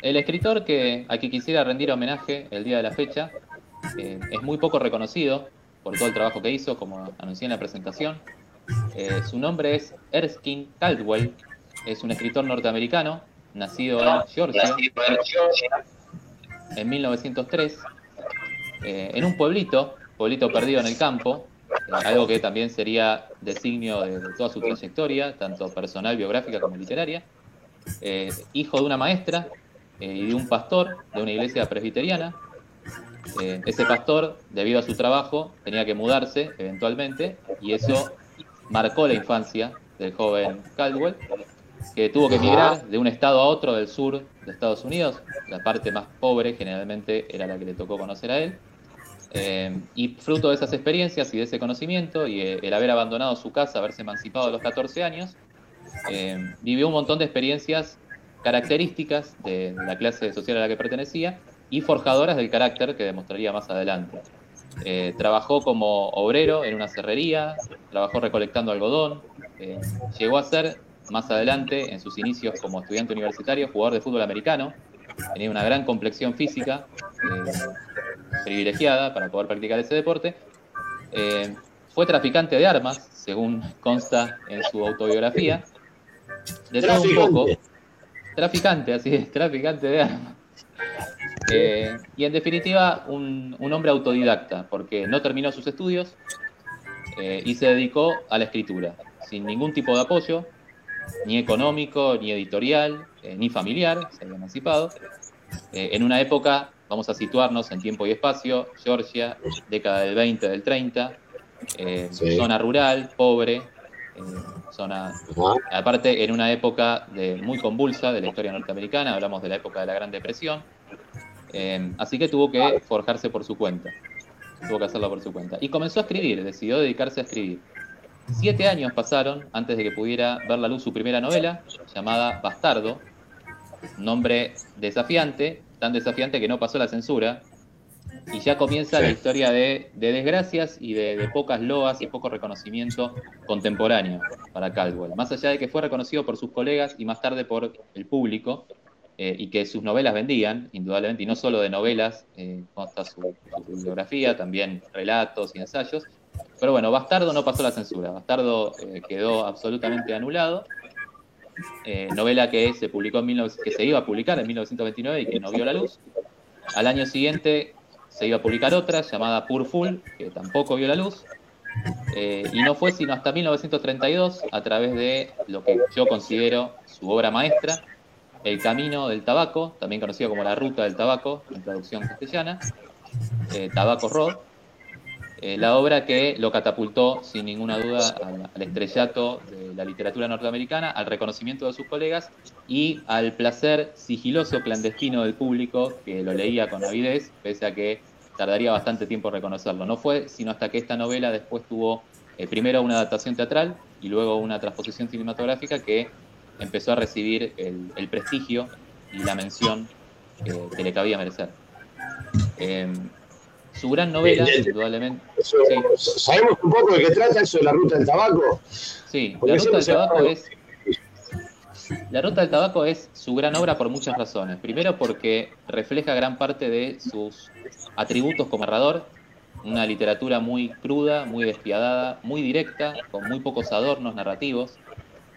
El escritor que, a quien quisiera rendir homenaje el día de la fecha eh, es muy poco reconocido por todo el trabajo que hizo, como anuncié en la presentación. Eh, su nombre es Erskine Caldwell, es un escritor norteamericano, nacido en Georgia en 1903, eh, en un pueblito, pueblito perdido en el campo, algo que también sería designio de, toda su trayectoria, tanto personal, biográfica como literaria. hijo de una maestra y de un pastor de una iglesia presbiteriana, eh, ese pastor, debido a su trabajo, tenía que mudarse eventualmente y eso marcó la infancia del joven Caldwell, que tuvo que emigrar de un estado a otro del sur de Estados Unidos. La parte más pobre generalmente era la que le tocó conocer a él. Eh, y fruto de esas experiencias y de ese conocimiento y eh, el haber abandonado su casa, haberse emancipado a los 14 años, vivió un montón de experiencias características de la clase social a la que pertenecía y forjadoras del carácter que demostraría más adelante. Eh, trabajó como obrero en una cerrería, trabajó recolectando algodón, eh, llegó a ser más adelante, en sus inicios como estudiante universitario, jugador de fútbol americano, tenía una gran complexión física, eh, privilegiada para poder practicar ese deporte. fue traficante de armas, según consta en su autobiografía. De un poco. Traficante, así es, traficante de armas. Eh, y en definitiva, un, hombre autodidacta, porque no terminó sus estudios eh, y se dedicó a la escritura, sin ningún tipo de apoyo, ni económico, ni editorial, eh, ni familiar, se había emancipado. en una época, vamos a situarnos en tiempo y espacio, Georgia, década del 20, del 30, zona rural, pobre, zona, aparte en una época de, muy convulsa de la historia norteamericana, hablamos de la época de la Gran Depresión, Em, así que tuvo que forjarse por su cuenta. Tuvo que hacerlo por su cuenta. Y comenzó a escribir, decidió dedicarse a escribir. Siete años pasaron antes de que pudiera ver la luz su primera novela, llamada Bastardo. Nombre desafiante, tan desafiante que no pasó la censura. Y ya comienza la historia de, desgracias y de, de, pocas loas y poco reconocimiento contemporáneo para Caldwell. Más allá de que fue reconocido por sus colegas y más tarde por el público, eh, y que sus novelas vendían, indudablemente, y no solo de novelas, eh, consta su, bibliografía, también relatos y ensayos. Pero bueno, Bastardo no pasó la censura, Bastardo eh, quedó absolutamente anulado. novela que se publicó en que se iba a publicar en 1929 y que no vio la luz. Al año siguiente se iba a publicar otra llamada Pur Full, que tampoco vio la luz. y no fue sino hasta 1932, a través de lo que yo considero su obra maestra, el Camino del Tabaco, también conocido como La Ruta del Tabaco, en traducción castellana, eh, Tabaco Road, eh, la obra que lo catapultó sin ninguna duda al, estrellato de la literatura norteamericana, al reconocimiento de sus colegas y al placer sigiloso clandestino del público que lo leía con avidez, pese a que tardaría bastante tiempo reconocerlo. No fue sino hasta que esta novela después tuvo eh, primero una adaptación teatral y luego una transposición cinematográfica que empezó a recibir el, prestigio y la mención que le cabía merecer. Em, su gran novela, indudablemente. ¿Sabemos un poco de qué trata eso de la ruta del tabaco? Sí, la ruta del tabaco es. La Ruta del Tabaco es su gran obra por muchas razones. Primero porque refleja gran parte de sus atributos como narrador, una literatura muy cruda, muy despiadada, muy directa, con muy pocos adornos narrativos,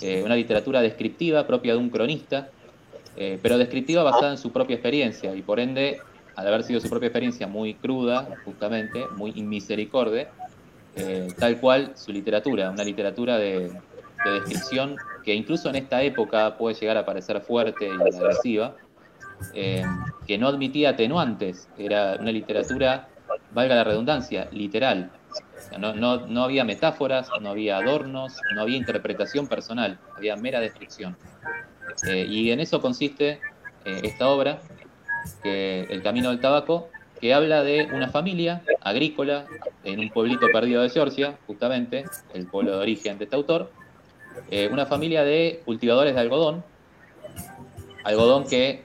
eh, una literatura descriptiva propia de un cronista, eh, pero descriptiva basada en su propia experiencia y por ende, al haber sido su propia experiencia muy cruda, justamente, muy inmisericorde, eh, tal cual su literatura, una literatura de, descripción que incluso en esta época puede llegar a parecer fuerte y agresiva, que no admitía atenuantes, era una literatura, valga la redundancia, literal, no, había metáforas, no había adornos, no había interpretación personal, había mera descripción. Eh, y en eso consiste eh, esta obra, El Camino del Tabaco, que habla de una familia agrícola en un pueblito perdido de Georgia, justamente, el pueblo de origen de este autor, eh, una familia de cultivadores de algodón, algodón que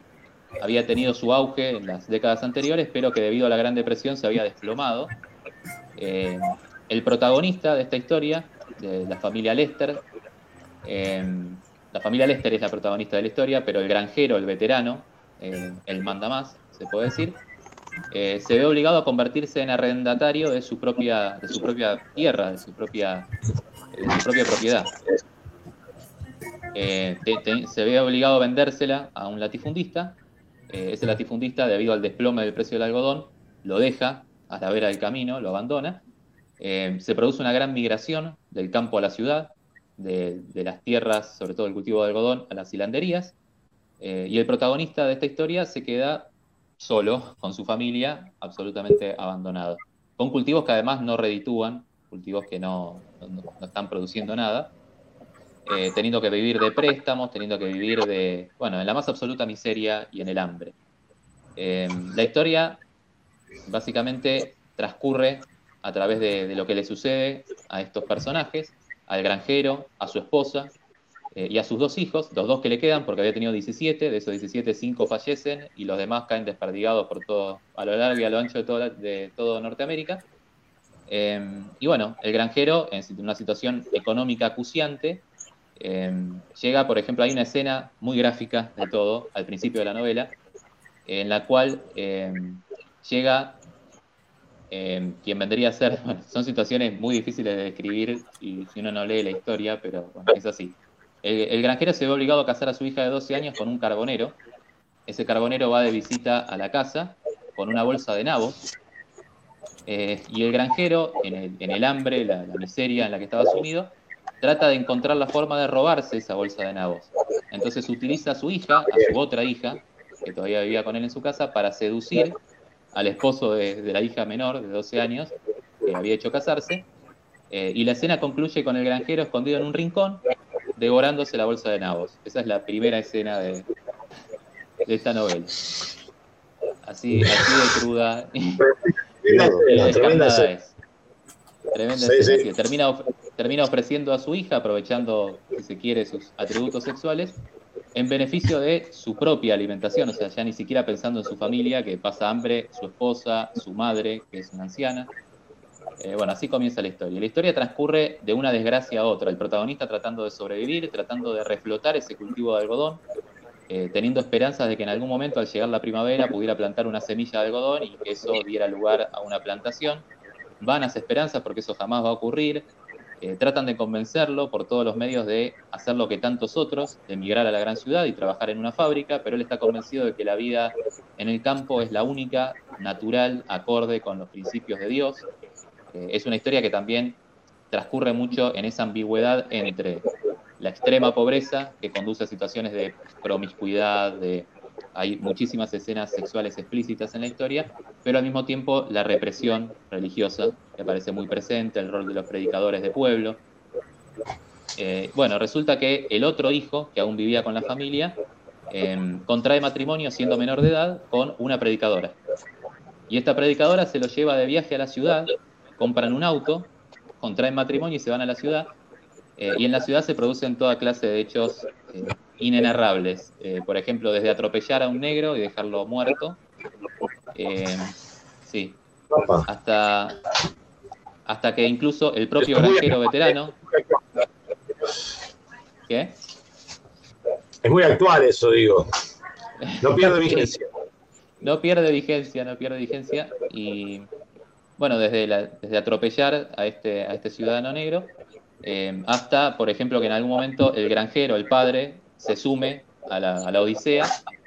había tenido su auge en las décadas anteriores, pero que debido a la Gran Depresión se había desplomado el protagonista de esta historia, de la familia Lester, eh, la familia Lester es la protagonista de la historia, pero el granjero, el veterano, eh, el mandamás, se puede decir, eh, se ve obligado a convertirse en arrendatario de su propia, de su propia tierra, de su propia, de su propia propiedad. Se ve obligado a vendérsela a un latifundista. ese latifundista, debido al desplome del precio del algodón, lo deja a la vera del camino, lo abandona. se produce una gran migración del campo a la ciudad, de, las tierras, sobre todo el cultivo de algodón, a las hilanderías. Eh, y el protagonista de esta historia se queda solo, con su familia, absolutamente abandonado. Con cultivos que además no reditúan, cultivos que no, están produciendo nada, eh, teniendo que vivir de préstamos, teniendo que vivir de, bueno, en la más absoluta miseria y en el hambre. Eh, la historia básicamente transcurre a través de, lo que le sucede a estos personajes, al granjero, a su esposa eh, y a sus dos hijos, los dos que le quedan, porque había tenido 17, de esos 17, 5 fallecen y los demás caen desperdigados por todo, a lo largo y a lo ancho de, todo, de todo Norteamérica. Em, y bueno, el granjero, en una situación económica acuciante, em, llega, por ejemplo, hay una escena muy gráfica de todo, al principio de la novela, en la cual em, llega eh, quien vendría a ser, son situaciones muy difíciles de describir y si uno no lee la historia, pero bueno, es así. El, granjero se ve obligado a casar a su hija de 12 años con un carbonero. Ese carbonero va de visita a la casa con una bolsa de nabos. Eh, y el granjero, en el, hambre, la, la, miseria en la que estaba sumido, trata de encontrar la forma de robarse esa bolsa de nabos. Entonces utiliza a su hija, a su otra hija, que todavía vivía con él en su casa, para seducir al esposo de, la hija menor de 12 años, que había hecho casarse, eh, y la escena concluye con el granjero escondido en un rincón, devorándose la bolsa de nabos. Esa es la primera escena de, de esta novela. Así, así de cruda y, tremenda es. Tremenda Termina, termina ofreciendo a su hija, aprovechando, si se quiere, sus atributos sexuales, en beneficio de su propia alimentación, o sea, ya ni siquiera pensando en su familia, que pasa hambre, su esposa, su madre, que es una anciana. Eh, bueno, así comienza la historia. La historia transcurre de una desgracia a otra, el protagonista tratando de sobrevivir, tratando de reflotar ese cultivo de algodón, eh, teniendo esperanzas de que en algún momento al llegar la primavera pudiera plantar una semilla de algodón y que eso diera lugar a una plantación. Vanas esperanzas porque eso jamás va a ocurrir, eh, tratan de convencerlo por todos los medios de hacer lo que tantos otros, de emigrar a la gran ciudad y trabajar en una fábrica, pero él está convencido de que la vida en el campo es la única, natural, acorde con los principios de Dios. Eh, es una historia que también transcurre mucho en esa ambigüedad entre la extrema pobreza que conduce a situaciones de promiscuidad, de hay muchísimas escenas sexuales explícitas en la historia, pero al mismo tiempo la represión religiosa, que aparece muy presente, el rol de los predicadores de pueblo. Eh, bueno, resulta que el otro hijo, que aún vivía con la familia, em, contrae matrimonio siendo menor de edad con una predicadora. Y esta predicadora se lo lleva de viaje a la ciudad, compran un auto, contraen matrimonio y se van a la ciudad. Eh, y en la ciudad se producen toda clase de hechos eh, inenarrables. Eh, por ejemplo, desde atropellar a un negro y dejarlo muerto. Eh, sí. Hasta, hasta que incluso el propio granjero veterano. ¿Qué? Es muy actual eso, digo. No pierde vigencia. no pierde vigencia, no pierde vigencia. Y bueno, desde, desde atropellar a este, a este ciudadano negro, eh, hasta, por ejemplo, que en algún momento el granjero, el padre, se sume a la, Odisea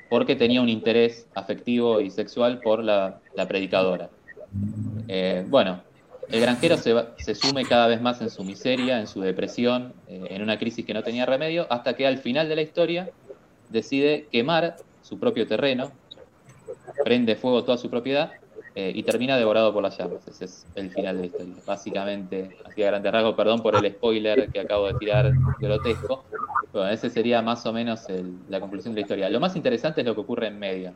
porque tenía un interés afectivo y sexual por la, predicadora. Eh, bueno, el granjero se, se, sume cada vez más en su miseria, en su depresión, eh, en una crisis que no tenía remedio, hasta que al final de la historia decide quemar su propio terreno, prende fuego toda su propiedad eh, y termina devorado por las llamas. Ese es el final de la historia. Básicamente, así a grandes rasgos, perdón por el spoiler que acabo de tirar grotesco, bueno, ese sería más o menos la conclusión de la historia. Lo más interesante es lo que ocurre en medio.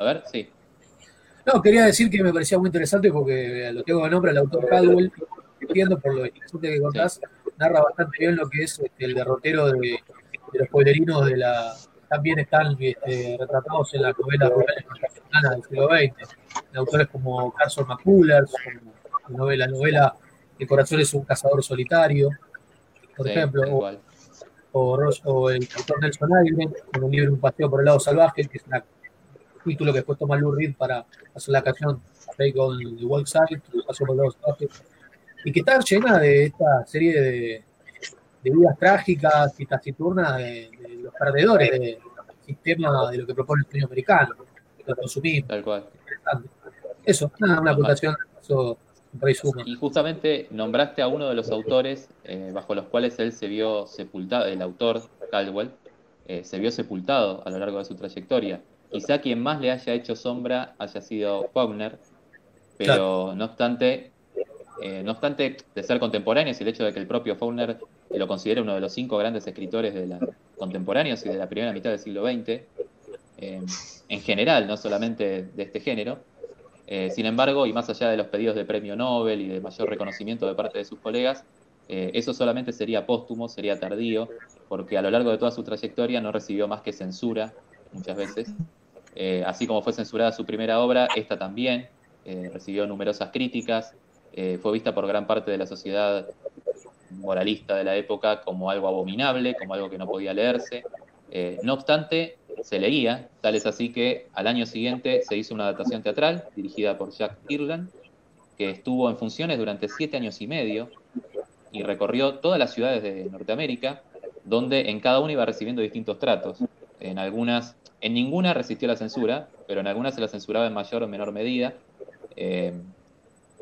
A ver, sí. No, quería decir que me parecía muy interesante porque lo tengo de nombre el autor Caldwell, entiendo por lo interesante que contás, narra bastante bien lo que es este, el derrotero de, los pueblerinos de la. También están este, retratados en la novela rural del siglo XX. De autores como Carson McCullers, como novela, novela El corazón es un cazador solitario, por ejemplo o, el autor Nelson Aguirre, con un libro Un paseo por el lado salvaje, que es una título que después toma Lou Reed para hacer la canción Take on the Wild Side, pasó por los y que está llena de esta serie de, de vidas trágicas y taciturnas de, de los perdedores del sistema de lo que propone el sueño americano, lo consumismo. Tal cual. Eso, nada, una apuntación, eso. Y justamente nombraste a uno de los autores eh, bajo los cuales él se vio sepultado, el autor Caldwell, eh, se vio sepultado a lo largo de su trayectoria. Quizá quien más le haya hecho sombra haya sido Faulkner, pero no obstante, eh, no obstante de ser contemporáneos y el hecho de que el propio Faulkner lo considere uno de los cinco grandes escritores de la, contemporáneos y de la primera mitad del siglo XX, en general, no solamente de este género, eh, sin embargo, y más allá de los pedidos de premio Nobel y de mayor reconocimiento de parte de sus colegas, eh, eso solamente sería póstumo, sería tardío, porque a lo largo de toda su trayectoria no recibió más que censura, muchas veces. Eh, así como fue censurada su primera obra, esta también recibió numerosas críticas, fue vista por gran parte de la sociedad moralista de la época como algo abominable, como algo que no podía leerse. no obstante, se leía, tal es así que al año siguiente se hizo una adaptación teatral dirigida por Jack Irland, que estuvo en funciones durante siete años y medio y recorrió todas las ciudades de Norteamérica, donde en cada una iba recibiendo distintos tratos. En algunas, en ninguna resistió la censura, pero en algunas se la censuraba en mayor o menor medida. Eh,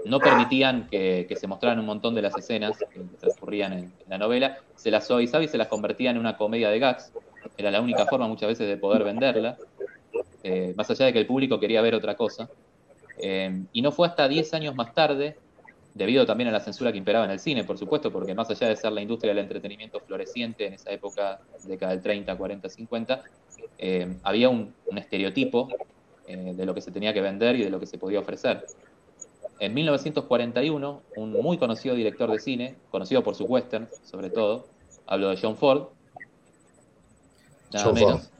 no permitían que, se mostraran un montón de las escenas que transcurrían en, la novela, se las suavizaba y se las convertía en una comedia de gags, era la única forma muchas veces de poder venderla, eh, más allá de que el público quería ver otra cosa. Eh, y no fue hasta 10 años más tarde, debido también a la censura que imperaba en el cine, por supuesto, porque más allá de ser la industria del entretenimiento floreciente en esa época, década del 30, 40, 50, había un, estereotipo eh, de lo que se tenía que vender y de lo que se podía ofrecer. En 1941, un muy conocido director de cine, conocido por sus westerns, sobre todo, hablo de John Ford, nada menos.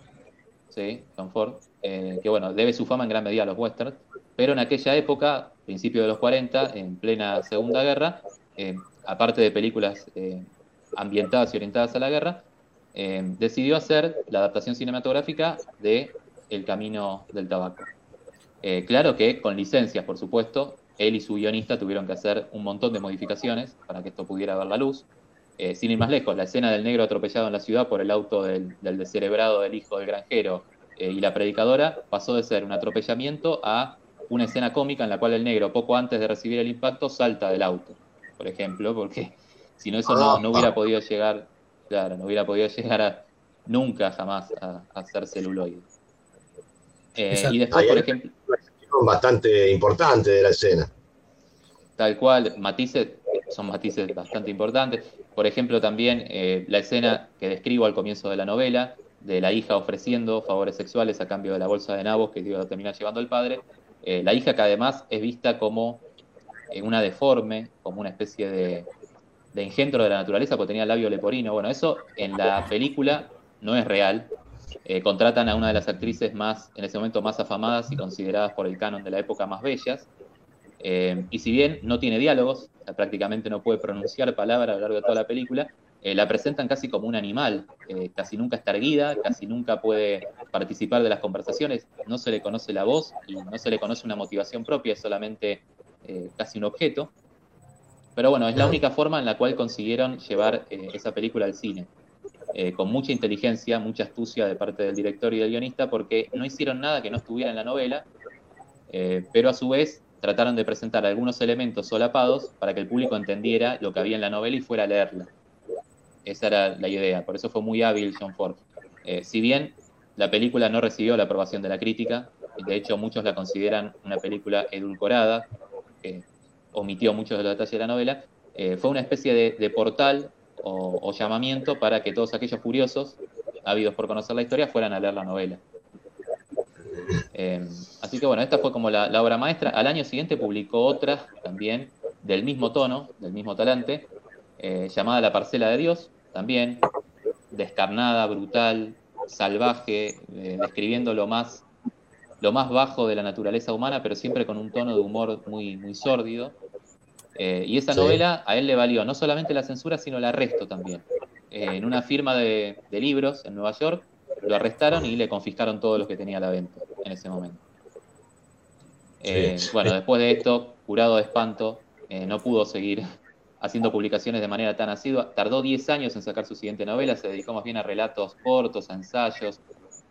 Sí, John Ford, eh, que bueno, debe su fama en gran medida a los westerns, pero en aquella época, principio de los 40, en plena Segunda Guerra, eh, aparte de películas eh, ambientadas y orientadas a la guerra, decidió hacer la adaptación cinematográfica de El Camino del Tabaco. claro que con licencias, por supuesto, él y su guionista tuvieron que hacer un montón de modificaciones para que esto pudiera ver la luz. Eh, sin ir más lejos, la escena del negro atropellado en la ciudad por el auto del, descerebrado del hijo del granjero eh, y la predicadora pasó de ser un atropellamiento a una escena cómica en la cual el negro, poco antes de recibir el impacto, salta del auto, por ejemplo, porque si no eso no, hubiera podido llegar, claro, no hubiera podido llegar a nunca jamás a, a ser celuloide. Eh, y después, por ejemplo. Bastante importante de la escena. Tal cual, matices, son matices bastante importantes. Por ejemplo, también eh, la escena que describo al comienzo de la novela, de la hija ofreciendo favores sexuales a cambio de la bolsa de nabos que iba a terminar llevando el padre. Eh, la hija que además es vista como eh, una deforme, como una especie de, engendro de la naturaleza, porque tenía labio leporino. Bueno, eso en la película no es real. contratan a una de las actrices más, en ese momento, más afamadas y consideradas por el canon de la época más bellas, eh, y si bien no tiene diálogos, prácticamente no puede pronunciar palabras a lo largo de toda la película, eh, la presentan casi como un animal, eh, casi nunca está erguida, casi nunca puede participar de las conversaciones, no se le conoce la voz y no se le conoce una motivación propia, es solamente casi un objeto. Pero bueno, es la única forma en la cual consiguieron llevar esa película al cine. con mucha inteligencia, mucha astucia de parte del director y del guionista, porque no hicieron nada que no estuviera en la novela, pero a su vez trataron de presentar algunos elementos solapados para que el público entendiera lo que había en la novela y fuera a leerla. Esa era la idea, por eso fue muy hábil John Ford. Eh, si bien la película no recibió la aprobación de la crítica, de hecho muchos la consideran una película edulcorada, que omitió muchos de los detalles de la novela, eh, fue una especie de, portal o, o, llamamiento para que todos aquellos curiosos, ávidos por conocer la historia, fueran a leer la novela. Eh, así que bueno, esta fue como la, obra maestra. Al año siguiente publicó otra también del mismo tono, del mismo talante, eh, llamada La Parcela de Dios, también descarnada, brutal, salvaje, eh, describiendo lo más, lo más bajo de la naturaleza humana, pero siempre con un tono de humor muy, muy sórdido. y esa novela a él le valió no solamente la censura, sino el arresto también. en una firma de, de libros en Nueva York, lo arrestaron y le confiscaron todo lo que tenía a la venta. en ese momento. Eh, bueno, después de esto, curado de espanto, eh, no pudo seguir haciendo publicaciones de manera tan asidua. Tardó 10 años en sacar su siguiente novela, se dedicó más bien a relatos cortos, a ensayos.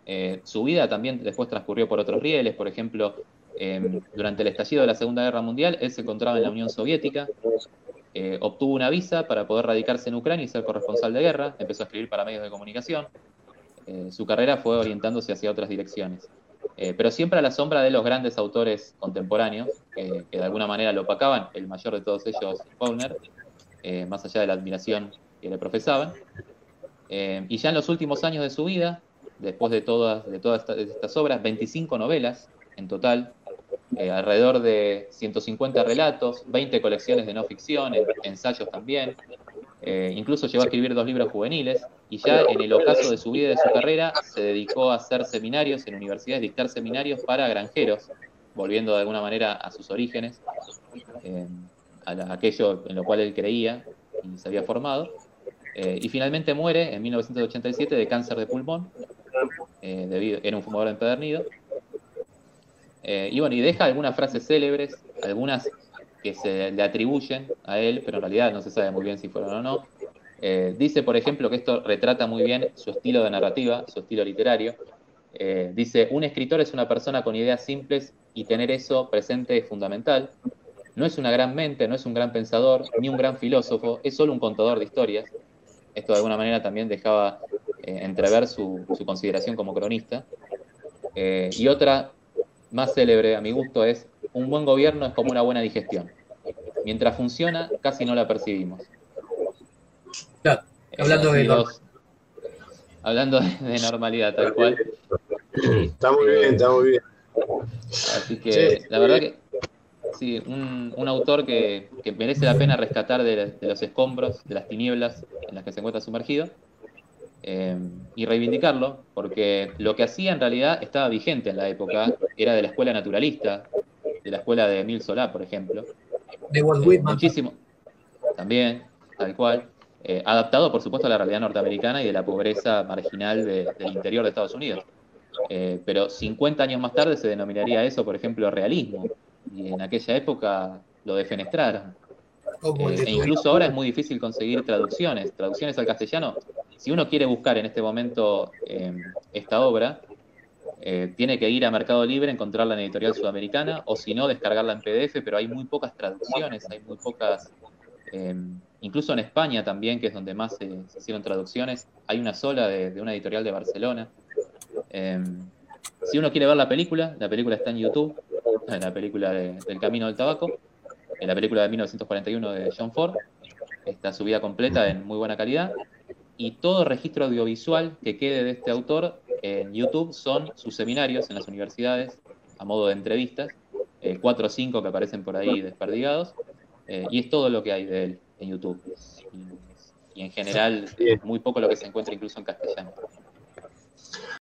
Eh, su vida también después transcurrió por otros rieles, por ejemplo, em, durante el estallido de la Segunda Guerra Mundial, él se encontraba en la Unión Soviética, obtuvo una visa para poder radicarse en Ucrania y ser corresponsal de guerra, empezó a escribir para medios de comunicación. Su carrera fue orientándose hacia otras direcciones. Eh, pero siempre a la sombra de los grandes autores contemporáneos, que de alguna manera lo opacaban, el mayor de todos ellos, Faulkner, eh, más allá de la admiración que le profesaban. Eh, y ya en los últimos años de su vida, después de todas, de todas estas obras, 25 novelas en total, alrededor de 150 relatos, 20 colecciones de no ficción, ensayos también, incluso llegó a escribir dos libros juveniles, y ya en el ocaso de su vida y de su carrera se dedicó a hacer seminarios en universidades, dictar seminarios para granjeros, volviendo de alguna manera a sus orígenes, eh, a, aquello en lo cual él creía y se había formado. Eh, y finalmente muere en 1987 de cáncer de pulmón, eh, debido, era un fumador empedernido. y bueno, y deja algunas frases célebres, algunas que se le atribuyen a él, pero en realidad no se sabe muy bien si fueron o no. Eh, dice, por ejemplo, que esto retrata muy bien su estilo de narrativa, su estilo literario. Eh, dice, un escritor es una persona con ideas simples y tener eso presente es fundamental. No es una gran mente, no es un gran pensador, ni un gran filósofo, es solo un contador de historias. Esto de alguna manera también dejaba eh, entrever su, su, consideración como cronista. y otra más célebre a mi gusto es, un buen gobierno es como una buena digestión. Mientras funciona, casi no la percibimos hablando de Hablando de normalidad, tal cual. Está muy bien, está muy bien. Así que la verdad que sí, un, un autor que, que, merece la pena rescatar de, los escombros, de las tinieblas en las que se encuentra sumergido, eh, y reivindicarlo, porque lo que hacía en realidad estaba vigente en la época, era de la escuela naturalista, de la escuela de Emil Solá, por ejemplo. De Walt Whitman. Muchísimo. También, tal cual. Eh, adaptado por supuesto a la realidad norteamericana y de la pobreza marginal del interior de Estados Unidos. Eh, pero 50 años más tarde se denominaría eso, por ejemplo, realismo, y en aquella época lo defenestraron. Eh, e incluso ahora es muy difícil conseguir traducciones, traducciones al castellano. Si uno quiere buscar en este momento esta obra, tiene que ir a Mercado Libre, encontrarla en editorial sudamericana, o si no, descargarla en PDF, pero hay muy pocas traducciones, hay muy pocas Incluso en España también, que es donde más se, hicieron traducciones, hay una sola de, una editorial de Barcelona. Em, si uno quiere ver la película, la película está en YouTube, la película del Camino del Tabaco, la película de 1941 de John Ford, está subida completa en muy buena calidad, y todo registro audiovisual que quede de este autor en YouTube son sus seminarios en las universidades, a modo de entrevistas, eh, cuatro o cinco que aparecen por ahí desperdigados, eh, y es todo lo que hay de él en YouTube. Y, en general, muy poco lo que se encuentra incluso en castellano.